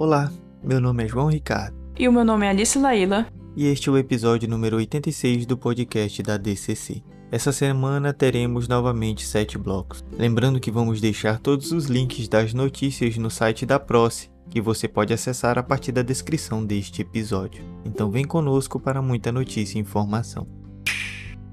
Olá, meu nome é João Ricardo. E o meu nome é Alice Laila. E este é o episódio número 86 do podcast da DCC. Essa semana teremos novamente sete blocos. Lembrando que vamos deixar todos os links das notícias no site da Proce, que você pode acessar a partir da descrição deste episódio. Então vem conosco para muita notícia e informação.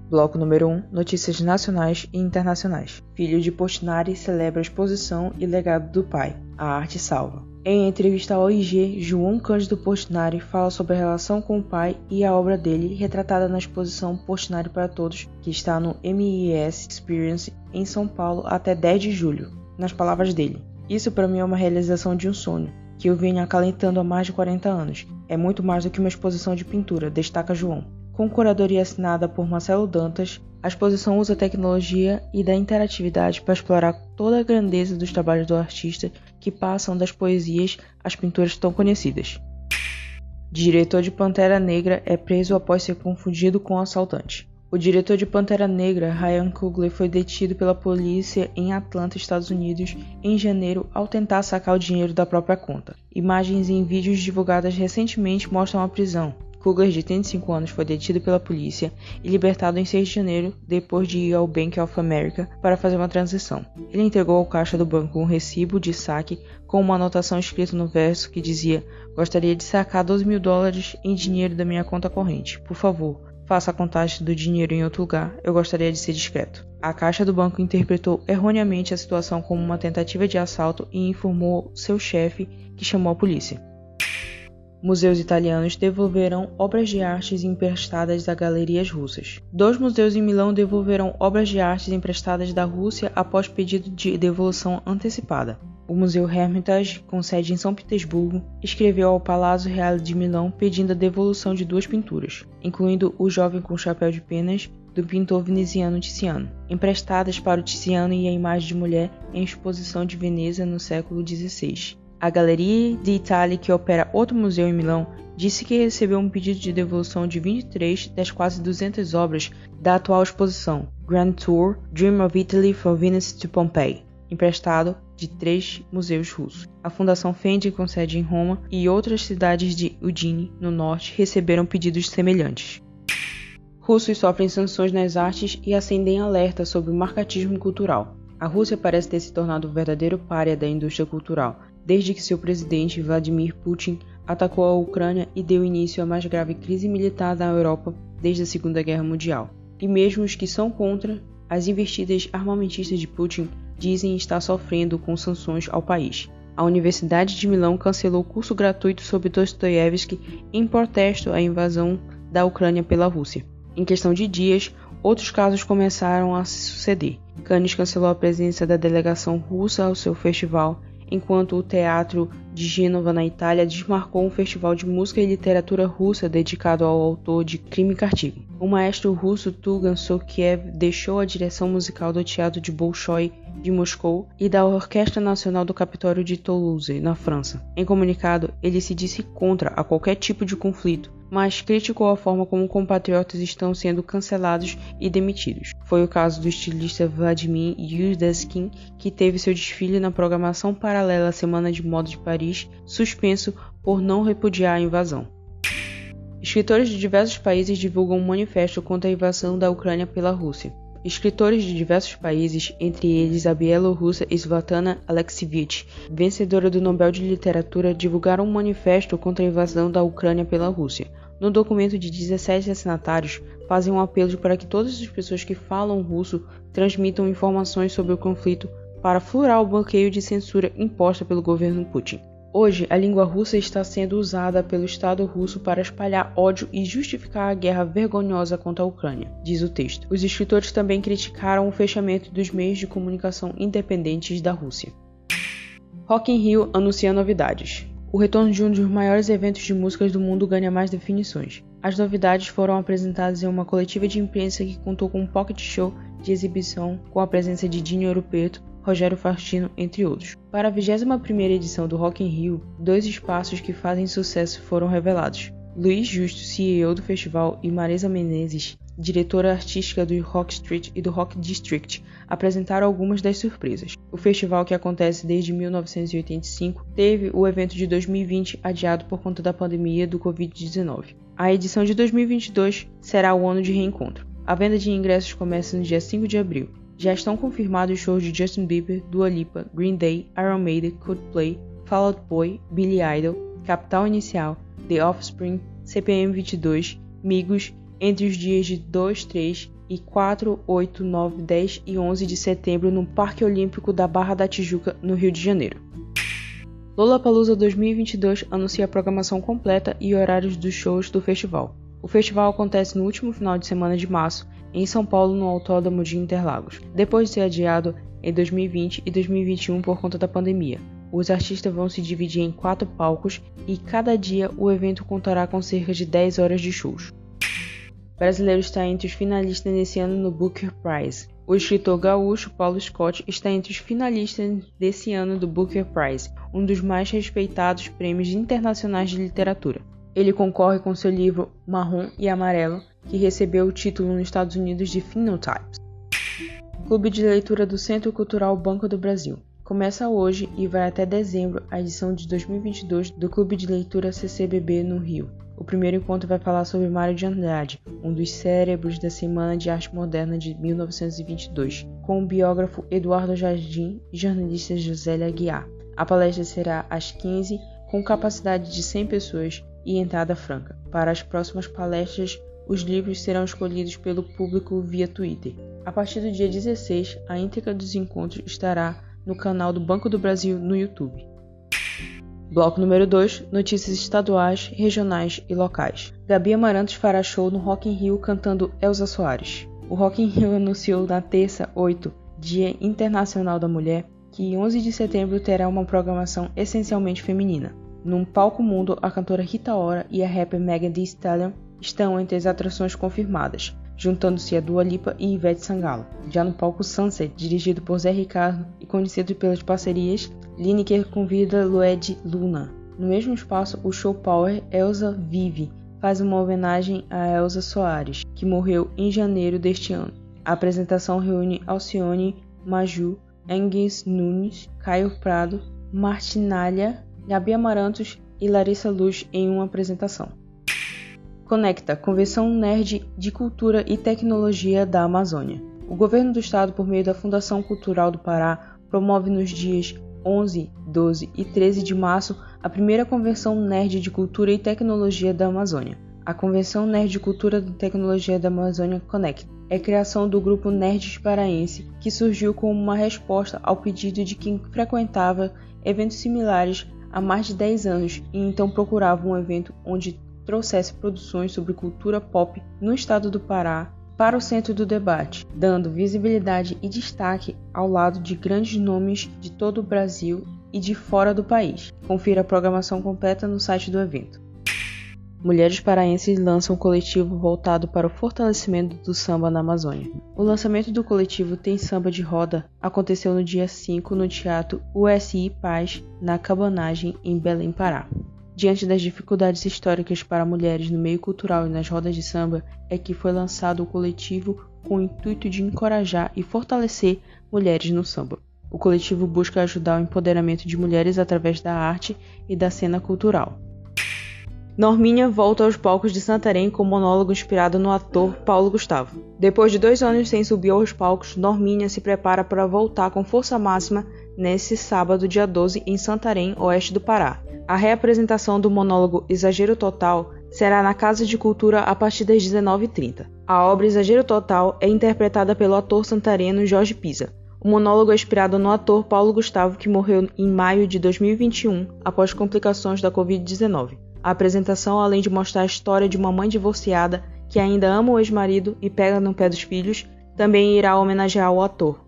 Bloco número 1 Notícias nacionais e internacionais. Filho de Portinari celebra a exposição e legado do pai. A arte salva. Em entrevista ao OIG, João Cândido Portinari fala sobre a relação com o pai e a obra dele, retratada na exposição Portinari para Todos, que está no MIS Experience em São Paulo até 10 de julho. Nas palavras dele: Isso para mim é uma realização de um sonho, que eu venho acalentando há mais de 40 anos. É muito mais do que uma exposição de pintura, destaca João. Com curadoria assinada por Marcelo Dantas, a exposição usa tecnologia e da interatividade para explorar toda a grandeza dos trabalhos do artista que passam das poesias às pinturas tão conhecidas. Diretor de Pantera Negra é preso após ser confundido com um assaltante. O diretor de Pantera Negra, Ryan Coogler, foi detido pela polícia em Atlanta, Estados Unidos, em janeiro ao tentar sacar o dinheiro da própria conta. Imagens e vídeos divulgadas recentemente mostram a prisão, Kugler, de 35 anos, foi detido pela polícia e libertado em 6 de janeiro, depois de ir ao Bank of America para fazer uma transição. Ele entregou ao caixa do banco um recibo de saque com uma anotação escrita no verso que dizia: Gostaria de sacar 12 mil dólares em dinheiro da minha conta corrente. Por favor, faça a contagem do dinheiro em outro lugar. Eu gostaria de ser discreto. A caixa do banco interpretou erroneamente a situação como uma tentativa de assalto e informou seu chefe, que chamou a polícia. Museus italianos devolverão obras de artes emprestadas a galerias russas. Dois museus em Milão devolverão obras de artes emprestadas da Rússia após pedido de devolução antecipada. O Museu Hermitage, com sede em São Petersburgo, escreveu ao Palazzo Reale de Milão pedindo a devolução de duas pinturas, incluindo O Jovem com Chapéu de Penas, do pintor veneziano Tiziano, emprestadas para o Tiziano e a imagem de mulher em exposição de Veneza no século XVI. A Galeria de Itália, que opera outro museu em Milão, disse que recebeu um pedido de devolução de 23 das quase 200 obras da atual exposição Grand Tour Dream of Italy from Venice to Pompeii, emprestado de três museus russos. A Fundação Fendi, com sede em Roma, e outras cidades de Udine, no norte, receberam pedidos semelhantes. Russos sofrem sanções nas artes e acendem alerta sobre o marcatismo cultural. A Rússia parece ter se tornado o verdadeiro pária da indústria cultural, desde que seu presidente Vladimir Putin atacou a Ucrânia e deu início à mais grave crise militar da Europa desde a Segunda Guerra Mundial. E mesmo os que são contra as investidas armamentistas de Putin dizem estar sofrendo com sanções ao país. A Universidade de Milão cancelou curso gratuito sobre Dostoiévski em protesto à invasão da Ucrânia pela Rússia. Em questão de dias, outros casos começaram a se suceder. Cannes cancelou a presença da delegação russa ao seu festival enquanto o Teatro de Gênova, na Itália, desmarcou um festival de música e literatura russa dedicado ao autor de Crime Cartigo. O maestro russo Tugan Sokiev deixou a direção musical do Teatro de Bolshoi de Moscou e da Orquestra Nacional do Capitólio de Toulouse, na França. Em comunicado, ele se disse contra a qualquer tipo de conflito, mas criticou a forma como compatriotas estão sendo cancelados e demitidos. Foi o caso do estilista Vladimir Yudeskin, que teve seu desfile na programação paralela à Semana de Moda de Paris suspenso por não repudiar a invasão. Escritores de diversos países divulgam um manifesto contra a invasão da Ucrânia pela Rússia. Escritores de diversos países, entre eles a bielorrussa Svetlana Alexievich, vencedora do Nobel de Literatura, divulgaram um manifesto contra a invasão da Ucrânia pela Rússia. No documento de 17 assinatários, fazem um apelo para que todas as pessoas que falam russo transmitam informações sobre o conflito para furar o bloqueio de censura imposta pelo governo Putin. Hoje, a língua russa está sendo usada pelo Estado russo para espalhar ódio e justificar a guerra vergonhosa contra a Ucrânia, diz o texto. Os escritores também criticaram o fechamento dos meios de comunicação independentes da Rússia. Rock in Rio anuncia novidades. O retorno de um dos maiores eventos de músicas do mundo ganha mais definições. As novidades foram apresentadas em uma coletiva de imprensa que contou com um pocket show de exibição com a presença de Dinho Ouro Preto, Rogério Faustino, entre outros. Para a 21ª edição do Rock in Rio, dois espaços que fazem sucesso foram revelados. Luiz Justo, CEO do festival, e Marisa Menezes, diretora artística do Rock Street e do Rock District, apresentaram algumas das surpresas. O festival, que acontece desde 1985, teve o evento de 2020 adiado por conta da pandemia do Covid-19. A edição de 2022 será o ano de reencontro. A venda de ingressos começa no dia 5 de abril. Já estão confirmados shows de Justin Bieber, Dua Lipa, Green Day, Iron Maiden, Coldplay, Fall Out Boy, Billy Idol, Capital Inicial, The Offspring, CPM 22, Migos, entre os dias de 2, 3 e 4, 8, 9, 10 e 11 de setembro no Parque Olímpico da Barra da Tijuca, no Rio de Janeiro. Lollapalooza 2022 anuncia a programação completa e horários dos shows do festival. O festival acontece no último final de semana de março, em São Paulo, no Autódromo de Interlagos, depois de ser adiado em 2020 e 2021 por conta da pandemia. Os artistas vão se dividir em quatro palcos e cada dia o evento contará com cerca de 10 horas de shows. O brasileiro está entre os finalistas nesse ano no Booker Prize. O escritor gaúcho Paulo Scott está entre os finalistas desse ano do Booker Prize, um dos mais respeitados prêmios internacionais de literatura. Ele concorre com seu livro Marrom e Amarelo, que recebeu o título nos Estados Unidos de Phenotypes. Clube de Leitura do Centro Cultural Banco do Brasil. Começa hoje e vai até dezembro a edição de 2022 do Clube de Leitura CCBB no Rio. O primeiro encontro vai falar sobre Mário de Andrade, um dos cérebros da Semana de Arte Moderna de 1922, com o biógrafo Eduardo Jardim e jornalista Josélia Aguiar. A palestra será às 15 com capacidade de 100 pessoas e entrada franca. Para as próximas palestras, os livros serão escolhidos pelo público via Twitter. A partir do dia 16, a íntegra dos encontros estará no canal do Banco do Brasil no YouTube. Bloco número 2, notícias estaduais, regionais e locais. Gabi Amarantos fará show no Rock in Rio cantando Elza Soares. O Rock in Rio anunciou na terça, 8, Dia Internacional da Mulher, que 11 de setembro terá uma programação essencialmente feminina. Num palco mundo, a cantora Rita Ora e a rapper Megan Thee Stallion estão entre as atrações confirmadas, juntando-se a Dua Lipa e Ivete Sangalo. Já no palco Sunset, dirigido por Zé Ricardo e conhecido pelas parcerias, Lineker convida Lued Luna. No mesmo espaço, o show Power Elsa Vive faz uma homenagem a Elsa Soares, que morreu em janeiro deste ano. A apresentação reúne Alcione, Maju, Engels Nunes, Caio Prado, Martinalha, Gabi Amarantos e Larissa Luz em uma apresentação. Conecta Convenção Nerd de Cultura e Tecnologia da Amazônia. O governo do estado, por meio da Fundação Cultural do Pará, promove nos dias 11, 12 e 13 de março a primeira Convenção Nerd de Cultura e Tecnologia da Amazônia. A Convenção Nerd de Cultura e Tecnologia da Amazônia Connect é criação do grupo Nerds Paraense, que surgiu como uma resposta ao pedido de quem frequentava eventos similares há mais de 10 anos e então procurava um evento onde trouxesse produções sobre cultura pop no estado do Pará para o centro do debate, dando visibilidade e destaque ao lado de grandes nomes de todo o Brasil e de fora do país. Confira a programação completa no site do evento. Mulheres paraenses lançam um coletivo voltado para o fortalecimento do samba na Amazônia. O lançamento do coletivo Tem Samba de Roda aconteceu no dia 5 no Teatro USI Paz, na Cabanagem, em Belém, Pará. Diante das dificuldades históricas para mulheres no meio cultural e nas rodas de samba, é que foi lançado o coletivo com o intuito de encorajar e fortalecer mulheres no samba. O coletivo busca ajudar o empoderamento de mulheres através da arte e da cena cultural. Norminha volta aos palcos de Santarém com um monólogo inspirado no ator Paulo Gustavo. Depois de dois anos sem subir aos palcos, Norminha se prepara para voltar com força máxima nesse sábado, dia 12, em Santarém, oeste do Pará. A reapresentação do monólogo Exagero Total será na Casa de Cultura a partir das 19h30. A obra Exagero Total é interpretada pelo ator santareno Jorge Pisa. O monólogo é inspirado no ator Paulo Gustavo, que morreu em maio de 2021 após complicações da Covid-19. A apresentação, além de mostrar a história de uma mãe divorciada que ainda ama o ex-marido e pega no pé dos filhos, também irá homenagear o ator.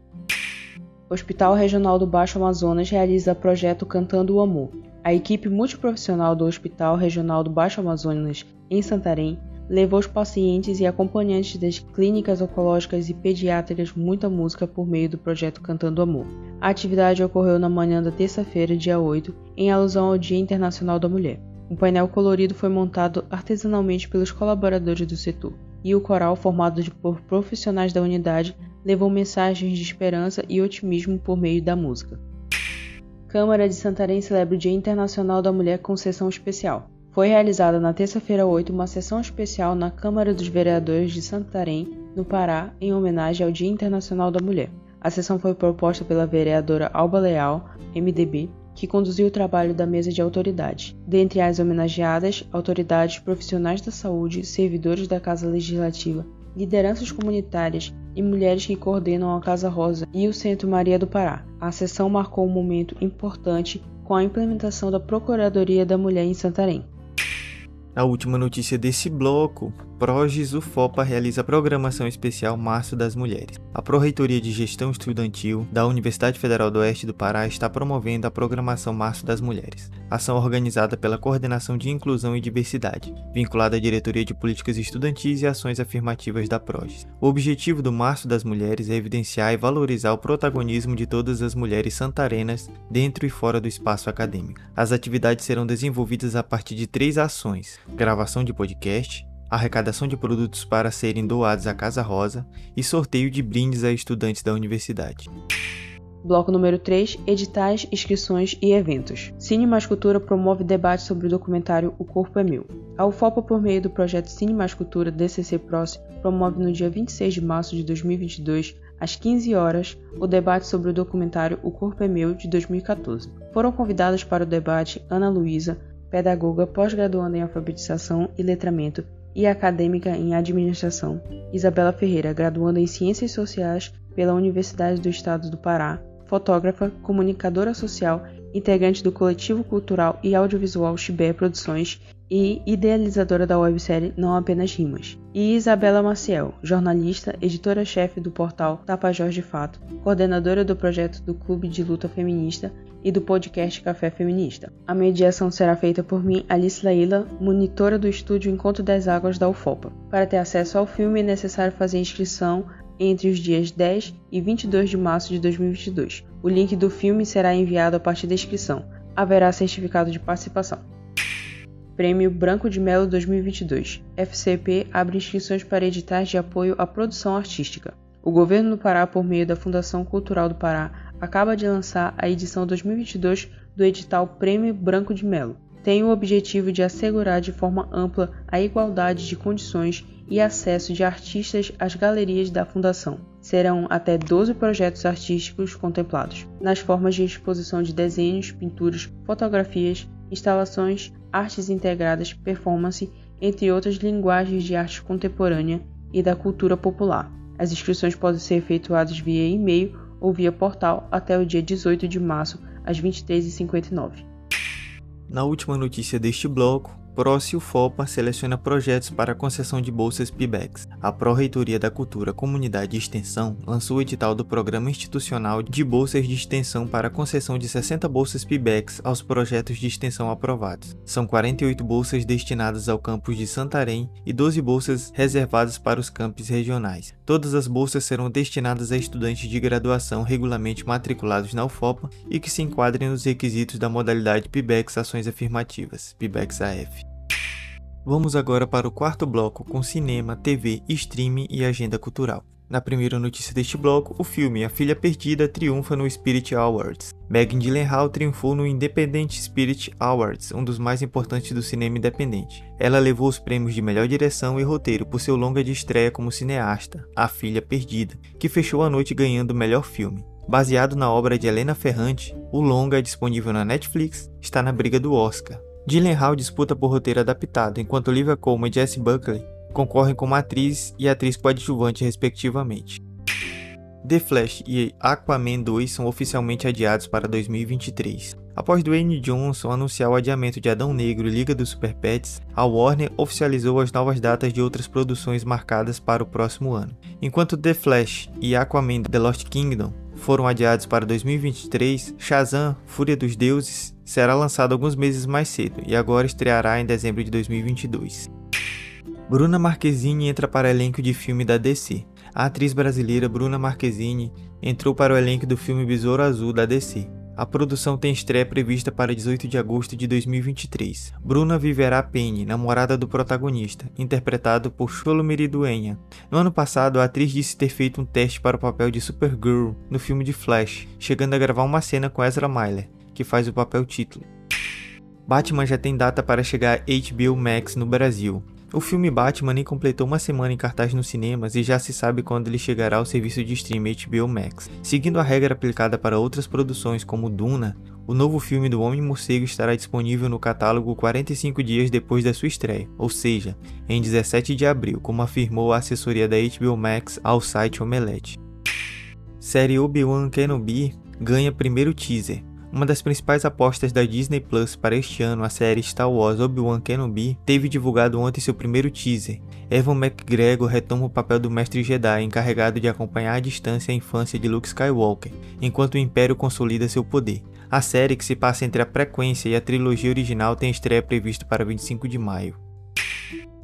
O Hospital Regional do Baixo Amazonas realiza o projeto Cantando o Amor, a equipe multiprofissional do Hospital Regional do Baixo Amazonas, em Santarém, levou os pacientes e acompanhantes das clínicas oncológicas e pediátricas muita música por meio do projeto Cantando Amor. A atividade ocorreu na manhã da terça-feira, dia 8, em alusão ao Dia Internacional da Mulher. Um painel colorido foi montado artesanalmente pelos colaboradores do setor. e o coral, formado por profissionais da unidade, levou mensagens de esperança e otimismo por meio da música. Câmara de Santarém celebra o Dia Internacional da Mulher com sessão especial. Foi realizada na terça-feira 8 uma sessão especial na Câmara dos Vereadores de Santarém, no Pará, em homenagem ao Dia Internacional da Mulher. A sessão foi proposta pela vereadora Alba Leal, MDB, que conduziu o trabalho da mesa de autoridades. Dentre as homenageadas, autoridades profissionais da saúde, servidores da Casa Legislativa, lideranças comunitárias e mulheres que coordenam a Casa Rosa e o Centro Maria do Pará. A sessão marcou um momento importante com a implementação da Procuradoria da Mulher em Santarém. A última notícia desse bloco Progis UFOPA realiza a programação especial Março das Mulheres. A Pró-Reitoria de Gestão Estudantil da Universidade Federal do Oeste do Pará está promovendo a programação Março das Mulheres, ação organizada pela Coordenação de Inclusão e Diversidade, vinculada à Diretoria de Políticas Estudantis e Ações Afirmativas da Progis. O objetivo do Março das Mulheres é evidenciar e valorizar o protagonismo de todas as mulheres santarenas dentro e fora do espaço acadêmico. As atividades serão desenvolvidas a partir de três ações: gravação de podcast, arrecadação de produtos para serem doados à Casa Rosa e sorteio de brindes a estudantes da universidade. Bloco número 3: Editais, inscrições e eventos. Cine Mais Cultura promove debate sobre o documentário O Corpo é Meu. A UFOPA, por meio do projeto Cine Mais Cultura DCC Proce, promove no dia 26 de março de 2022, às 15 horas, o debate sobre o documentário O Corpo é Meu de 2014. Foram convidadas para o debate Ana Luísa, pedagoga pós-graduanda em alfabetização e letramento e acadêmica em administração, Isabela Ferreira, graduanda em Ciências Sociais pela Universidade do Estado do Pará, fotógrafa, comunicadora social, integrante do coletivo cultural e audiovisual Chibé Produções e idealizadora da websérie Não Apenas Rimas. E Isabela Maciel, jornalista, editora-chefe do portal Tapajós de Fato, coordenadora do projeto do Clube de Luta Feminista e do podcast Café Feminista. A mediação será feita por mim, Alice Laila, monitora do estúdio Encontro das Águas da UFOPA. Para ter acesso ao filme é necessário fazer inscrição entre os dias 10 e 22 de março de 2022. O link do filme será enviado a partir da inscrição. Haverá certificado de participação. Prêmio Branco de Melo 2022. FCP abre inscrições para editais de apoio à produção artística. O governo do Pará, por meio da Fundação Cultural do Pará, acaba de lançar a edição 2022 do edital Prêmio Branco de Melo. Tem o objetivo de assegurar de forma ampla a igualdade de condições e acesso de artistas às galerias da Fundação. Serão até 12 projetos artísticos contemplados, nas formas de exposição de desenhos, pinturas, fotografias, instalações, artes integradas, performance, entre outras linguagens de arte contemporânea e da cultura popular. As inscrições podem ser efetuadas via e-mail ou via portal até o dia 18 de março, às 23h59. Na última notícia deste bloco, Procio FOPA seleciona projetos para concessão de bolsas PIBEX. A Pró-Reitoria da Cultura, Comunidade e Extensão lançou o edital do Programa Institucional de Bolsas de Extensão para concessão de 60 bolsas PIBEX aos projetos de extensão aprovados. São 48 bolsas destinadas ao campus de Santarém e 12 bolsas reservadas para os campos regionais. Todas as bolsas serão destinadas a estudantes de graduação regularmente matriculados na UFOPA e que se enquadrem nos requisitos da modalidade PIBEX Ações Afirmativas, PIBEX AF. Vamos agora para o quarto bloco com cinema, TV, streaming e agenda cultural. Na primeira notícia deste bloco, o filme A Filha Perdida triunfa no Spirit Awards. Megan Gyllenhaal triunfou no Independent Spirit Awards, um dos mais importantes do cinema independente. Ela levou os prêmios de melhor direção e roteiro por seu longa de estreia como cineasta, A Filha Perdida, que fechou a noite ganhando o melhor filme. Baseado na obra de Helena Ferrante, o longa é disponível na Netflix, está na briga do Oscar. Gyllenhaal disputa por roteiro adaptado, enquanto Olivia Colman e Jessie Buckley concorrem como atriz e atriz coadjuvante respectivamente. The Flash e Aquaman 2 são oficialmente adiados para 2023. Após Dwayne Johnson anunciar o adiamento de Adão Negro e Liga dos Super Pets, a Warner oficializou as novas datas de outras produções marcadas para o próximo ano. Enquanto The Flash e Aquaman The Lost Kingdom foram adiados para 2023, Shazam Fúria dos Deuses será lançado alguns meses mais cedo e agora estreará em dezembro de 2022. Bruna Marquezine entra para elenco de filme da DC. A atriz brasileira Bruna Marquezine entrou para o elenco do filme Besouro Azul da DC. A produção tem estreia prevista para 18 de agosto de 2023. Bruna viverá Penny, namorada do protagonista, interpretado por Sholomiri Duenha. No ano passado, a atriz disse ter feito um teste para o papel de Supergirl no filme de Flash, chegando a gravar uma cena com Ezra Miller, que faz o papel título. Batman já tem data para chegar a HBO Max no Brasil. O filme Batman nem completou uma semana em cartaz nos cinemas e já se sabe quando ele chegará ao serviço de streaming HBO Max. Seguindo a regra aplicada para outras produções como Duna, o novo filme do Homem-Morcego estará disponível no catálogo 45 dias depois da sua estreia, ou seja, em 17 de abril, como afirmou a assessoria da HBO Max ao site Omelette. Série Obi-Wan Kenobi ganha primeiro teaser. Uma das principais apostas da Disney Plus para este ano, a série Star Wars Obi-Wan Kenobi, teve divulgado ontem seu primeiro teaser. Evan McGregor retoma o papel do mestre Jedi, encarregado de acompanhar à distância a infância de Luke Skywalker, enquanto o Império consolida seu poder. A série, que se passa entre a frequência e a trilogia original, tem estreia prevista para 25 de maio.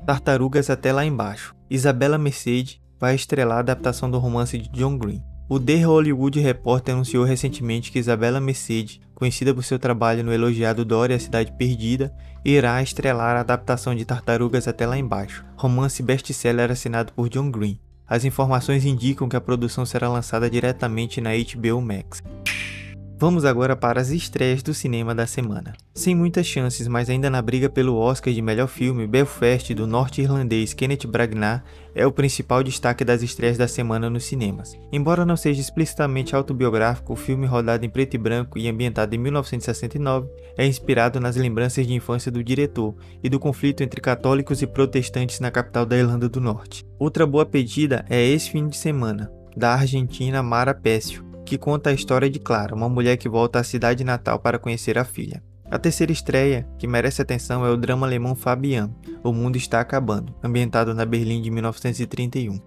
Tartarugas até lá embaixo. Isabela Mercedes vai estrelar a adaptação do romance de John Green. O The Hollywood Reporter anunciou recentemente que Isabela Mercedes, conhecida por seu trabalho no elogiado Dora e a Cidade Perdida, irá estrelar a adaptação de Tartarugas até lá embaixo, romance best-seller assinado por John Green. As informações indicam que a produção será lançada diretamente na HBO Max. Vamos agora para as estreias do cinema da semana. Sem muitas chances, mas ainda na briga pelo Oscar de melhor filme, Belfast, do norte-irlandês Kenneth Branagh, é o principal destaque das estreias da semana nos cinemas. Embora não seja explicitamente autobiográfico, o filme rodado em preto e branco e ambientado em 1969 é inspirado nas lembranças de infância do diretor e do conflito entre católicos e protestantes na capital da Irlanda do Norte. Outra boa pedida é esse fim de semana, da argentina Mara Pécio, que conta a história de Clara, uma mulher que volta à cidade natal para conhecer a filha. A terceira estreia, que merece atenção, é o drama alemão Fabian, O Mundo Está Acabando, ambientado na Berlim de 1931.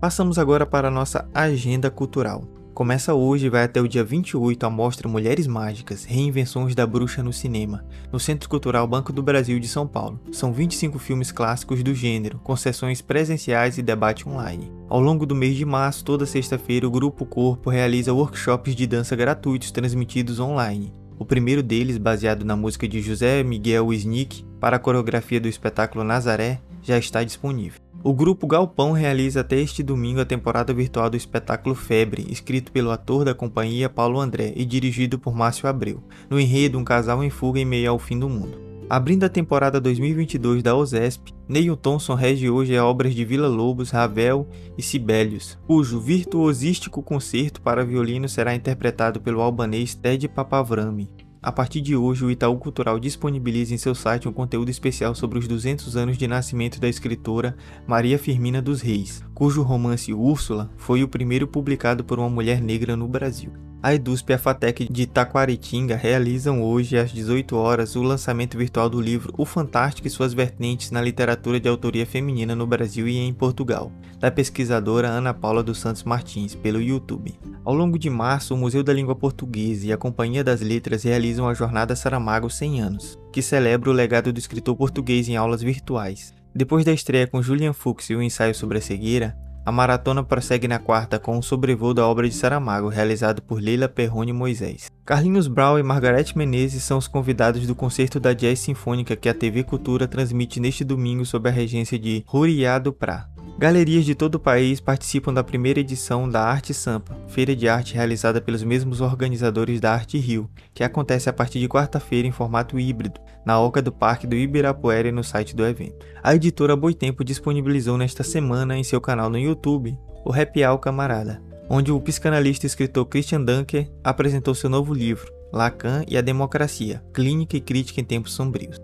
Passamos agora para a nossa agenda cultural. Começa hoje e vai até o dia 28 a mostra Mulheres Mágicas, Reinvenções da Bruxa no Cinema, no Centro Cultural Banco do Brasil de São Paulo. São 25 filmes clássicos do gênero, com sessões presenciais e debate online. Ao longo do mês de março, toda sexta-feira, o Grupo Corpo realiza workshops de dança gratuitos transmitidos online. O primeiro deles, baseado na música de José Miguel Wisnik para a coreografia do espetáculo Nazaré, já está disponível. O grupo Galpão realiza até este domingo a temporada virtual do espetáculo Febre, escrito pelo ator da companhia Paulo André e dirigido por Márcio Abreu, no enredo Um casal em fuga em meio ao fim do mundo. Abrindo a temporada 2022 da OSESP, Neil Thompson rege hoje obras de Vila Lobos, Ravel e Sibelius, cujo virtuosístico concerto para violino será interpretado pelo albanês Ted Papavrami. A partir de hoje, o Itaú Cultural disponibiliza em seu site um conteúdo especial sobre os 200 anos de nascimento da escritora Maria Firmina dos Reis, cujo romance Úrsula foi o primeiro publicado por uma mulher negra no Brasil. A EDUSP e a FATEC de Taquaritinga realizam hoje às 18 horas o lançamento virtual do livro O Fantástico e suas vertentes na literatura de autoria feminina no Brasil e em Portugal, da pesquisadora Ana Paula dos Santos Martins, pelo YouTube. Ao longo de março, o Museu da Língua Portuguesa e a Companhia das Letras realizam a Jornada Saramago 100 anos, que celebra o legado do escritor português em aulas virtuais. Depois da estreia com Julian Fuchs e o ensaio sobre a cegueira, a maratona prossegue na quarta com o sobrevoo da obra de Saramago, realizado por Leila Perrone Moisés. Carlinhos Brown e Margarete Menezes são os convidados do concerto da Jazz Sinfônica que a TV Cultura transmite neste domingo sob a regência de Ruriado Prá. Galerias de todo o país participam da primeira edição da Arte Sampa, feira de arte realizada pelos mesmos organizadores da Arte Rio, que acontece a partir de quarta-feira em formato híbrido, na Oca do Parque do Ibirapuera e no site do evento. A editora Boitempo disponibilizou nesta semana em seu canal no YouTube o Happy Camarada, onde o psicanalista e escritor Christian Dunker apresentou seu novo livro, Lacan e a Democracia, Clínica e Crítica em Tempos Sombrios.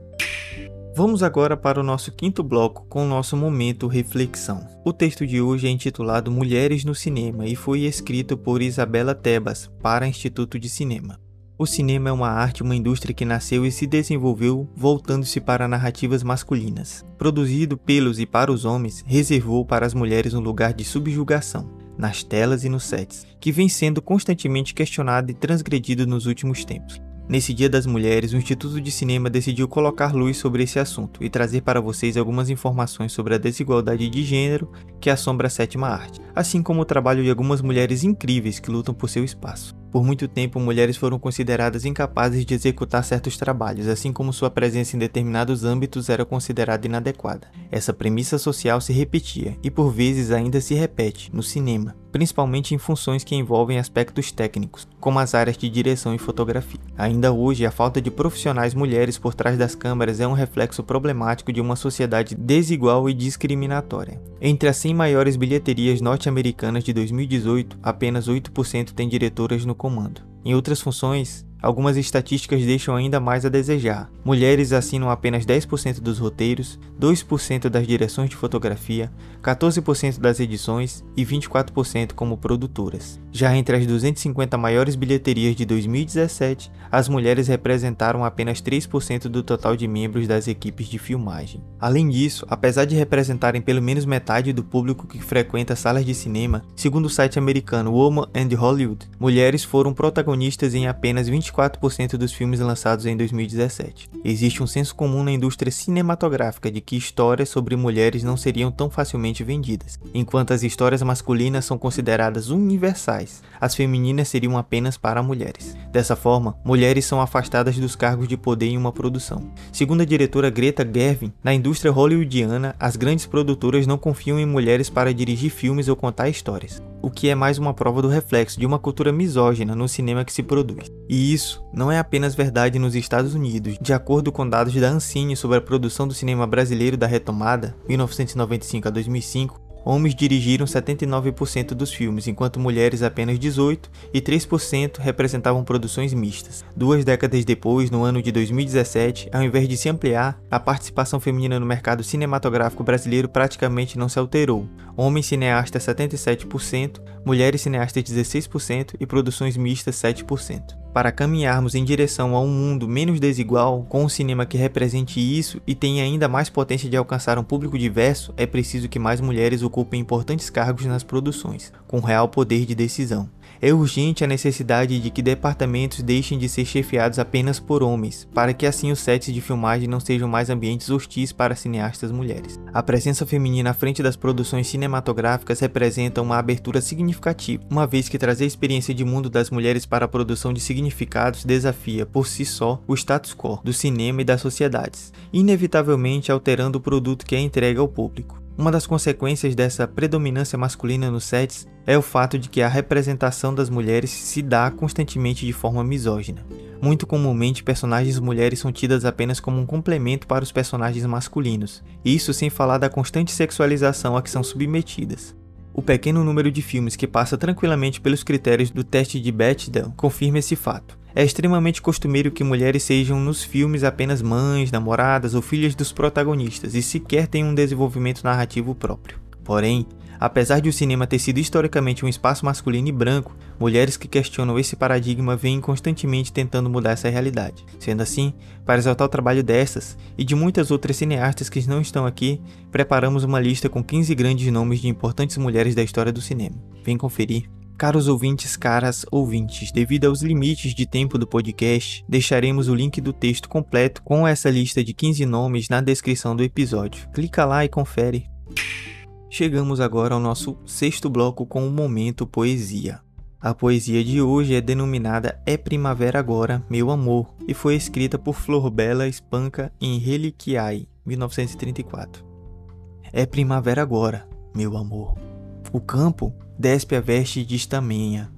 Vamos agora para o nosso quinto bloco com o nosso momento reflexão. O texto de hoje é intitulado Mulheres no Cinema e foi escrito por Isabela Tebas para Instituto de Cinema. O cinema é uma arte, uma indústria que nasceu e se desenvolveu voltando-se para narrativas masculinas. Produzido pelos e para os homens, reservou para as mulheres um lugar de subjugação, nas telas e nos sets, que vem sendo constantemente questionado e transgredido nos últimos tempos. Nesse Dia das Mulheres, o Instituto de Cinema decidiu colocar luz sobre esse assunto e trazer para vocês algumas informações sobre a desigualdade de gênero que assombra a sétima arte, assim como o trabalho de algumas mulheres incríveis que lutam por seu espaço. Por muito tempo, mulheres foram consideradas incapazes de executar certos trabalhos, assim como sua presença em determinados âmbitos era considerada inadequada. Essa premissa social se repetia e por vezes ainda se repete no cinema, principalmente em funções que envolvem aspectos técnicos, como as áreas de direção e fotografia. Ainda hoje, a falta de profissionais mulheres por trás das câmeras é um reflexo problemático de uma sociedade desigual e discriminatória. Entre as 100 maiores bilheterias norte-americanas de 2018, apenas 8% têm diretoras no comando. Em outras funções, Algumas estatísticas deixam ainda mais a desejar. Mulheres assinam apenas 10% dos roteiros, 2% das direções de fotografia, 14% das edições e 24% como produtoras. Já entre as 250 maiores bilheterias de 2017, as mulheres representaram apenas 3% do total de membros das equipes de filmagem. Além disso, apesar de representarem pelo menos metade do público que frequenta salas de cinema, segundo o site americano Woman and Hollywood, mulheres foram protagonistas em apenas 20 24% dos filmes lançados em 2017. Existe um senso comum na indústria cinematográfica de que histórias sobre mulheres não seriam tão facilmente vendidas. Enquanto as histórias masculinas são consideradas universais, as femininas seriam apenas para mulheres. Dessa forma, mulheres são afastadas dos cargos de poder em uma produção. Segundo a diretora Greta Gerwig, na indústria hollywoodiana, as grandes produtoras não confiam em mulheres para dirigir filmes ou contar histórias, o que é mais uma prova do reflexo de uma cultura misógina no cinema que se produz. E isso não é apenas verdade nos Estados Unidos. De acordo com dados da Ancine sobre a produção do cinema brasileiro da retomada, 1995 a 2005, homens dirigiram 79% dos filmes, enquanto mulheres apenas 18% e 3% representavam produções mistas. Duas décadas depois, no ano de 2017, ao invés de se ampliar, a participação feminina no mercado cinematográfico brasileiro praticamente não se alterou. Homens cineastas 77%, mulheres cineastas 16% e produções mistas 7% para caminharmos em direção a um mundo menos desigual, com um cinema que represente isso e tenha ainda mais potência de alcançar um público diverso, é preciso que mais mulheres ocupem importantes cargos nas produções, com real poder de decisão. É urgente a necessidade de que departamentos deixem de ser chefiados apenas por homens, para que assim os sets de filmagem não sejam mais ambientes hostis para cineastas mulheres. A presença feminina à frente das produções cinematográficas representa uma abertura significativa, uma vez que trazer a experiência de mundo das mulheres para a produção de significados desafia, por si só, o status quo do cinema e das sociedades, inevitavelmente alterando o produto que é entregue ao público. Uma das consequências dessa predominância masculina nos sets é o fato de que a representação das mulheres se dá constantemente de forma misógina. Muito comumente, personagens mulheres são tidas apenas como um complemento para os personagens masculinos, isso sem falar da constante sexualização a que são submetidas. O pequeno número de filmes que passa tranquilamente pelos critérios do teste de Bechdel confirma esse fato. É extremamente costumeiro que mulheres sejam nos filmes apenas mães, namoradas ou filhas dos protagonistas e sequer tenham um desenvolvimento narrativo próprio. Porém, apesar de o cinema ter sido historicamente um espaço masculino e branco, mulheres que questionam esse paradigma vêm constantemente tentando mudar essa realidade. Sendo assim, para exaltar o trabalho dessas e de muitas outras cineastas que não estão aqui, preparamos uma lista com 15 grandes nomes de importantes mulheres da história do cinema. Vem conferir. Caros ouvintes, caras ouvintes, devido aos limites de tempo do podcast, deixaremos o link do texto completo com essa lista de 15 nomes na descrição do episódio. Clica lá e confere. Chegamos agora ao nosso sexto bloco com o momento poesia. A poesia de hoje é denominada É Primavera Agora, Meu Amor, e foi escrita por Flor Bela Espanca em Reliquiae, 1934. É primavera agora, meu amor. O campo despe a veste de estamenha.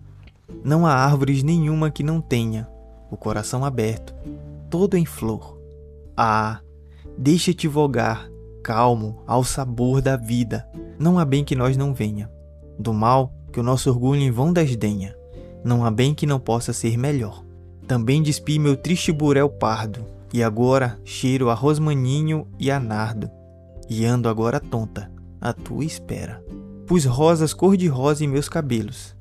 Não há árvores nenhuma que não tenha o coração aberto, todo em flor. Ah, deixa-te vogar, calmo, ao sabor da vida. Não há bem que nós não venha. Do mal, que o nosso orgulho em vão desdenha. Não há bem que não possa ser melhor. Também despi meu triste burel pardo, e agora cheiro a rosmaninho e a nardo, e ando agora tonta, à tua espera. Pus rosas cor-de-rosa em meus cabelos,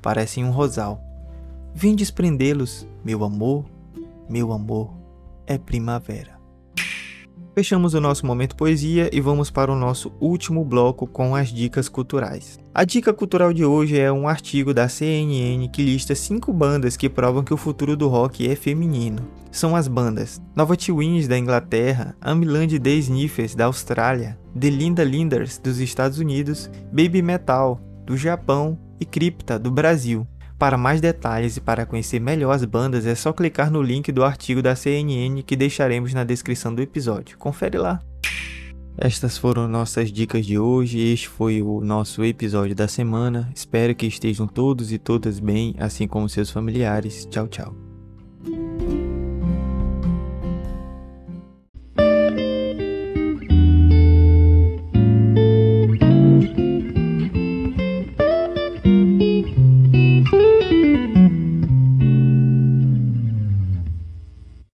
parecem um rosal. Vim desprendê-los, meu amor, meu amor, é primavera. Fechamos o nosso momento poesia e vamos para o nosso último bloco com as dicas culturais. A dica cultural de hoje é um artigo da CNN que lista cinco bandas que provam que o futuro do rock é feminino. São as bandas Nova Twins da Inglaterra, Amiland The Sniffers da Austrália, The Linda Linders dos Estados Unidos, Baby Metal do Japão e Crypta do Brasil. Para mais detalhes e para conhecer melhor as bandas é só clicar no link do artigo da CNN que deixaremos na descrição do episódio. Confere lá. Estas foram nossas dicas de hoje. Este foi o nosso episódio da semana. Espero que estejam todos e todas bem, assim como seus familiares. Tchau, tchau.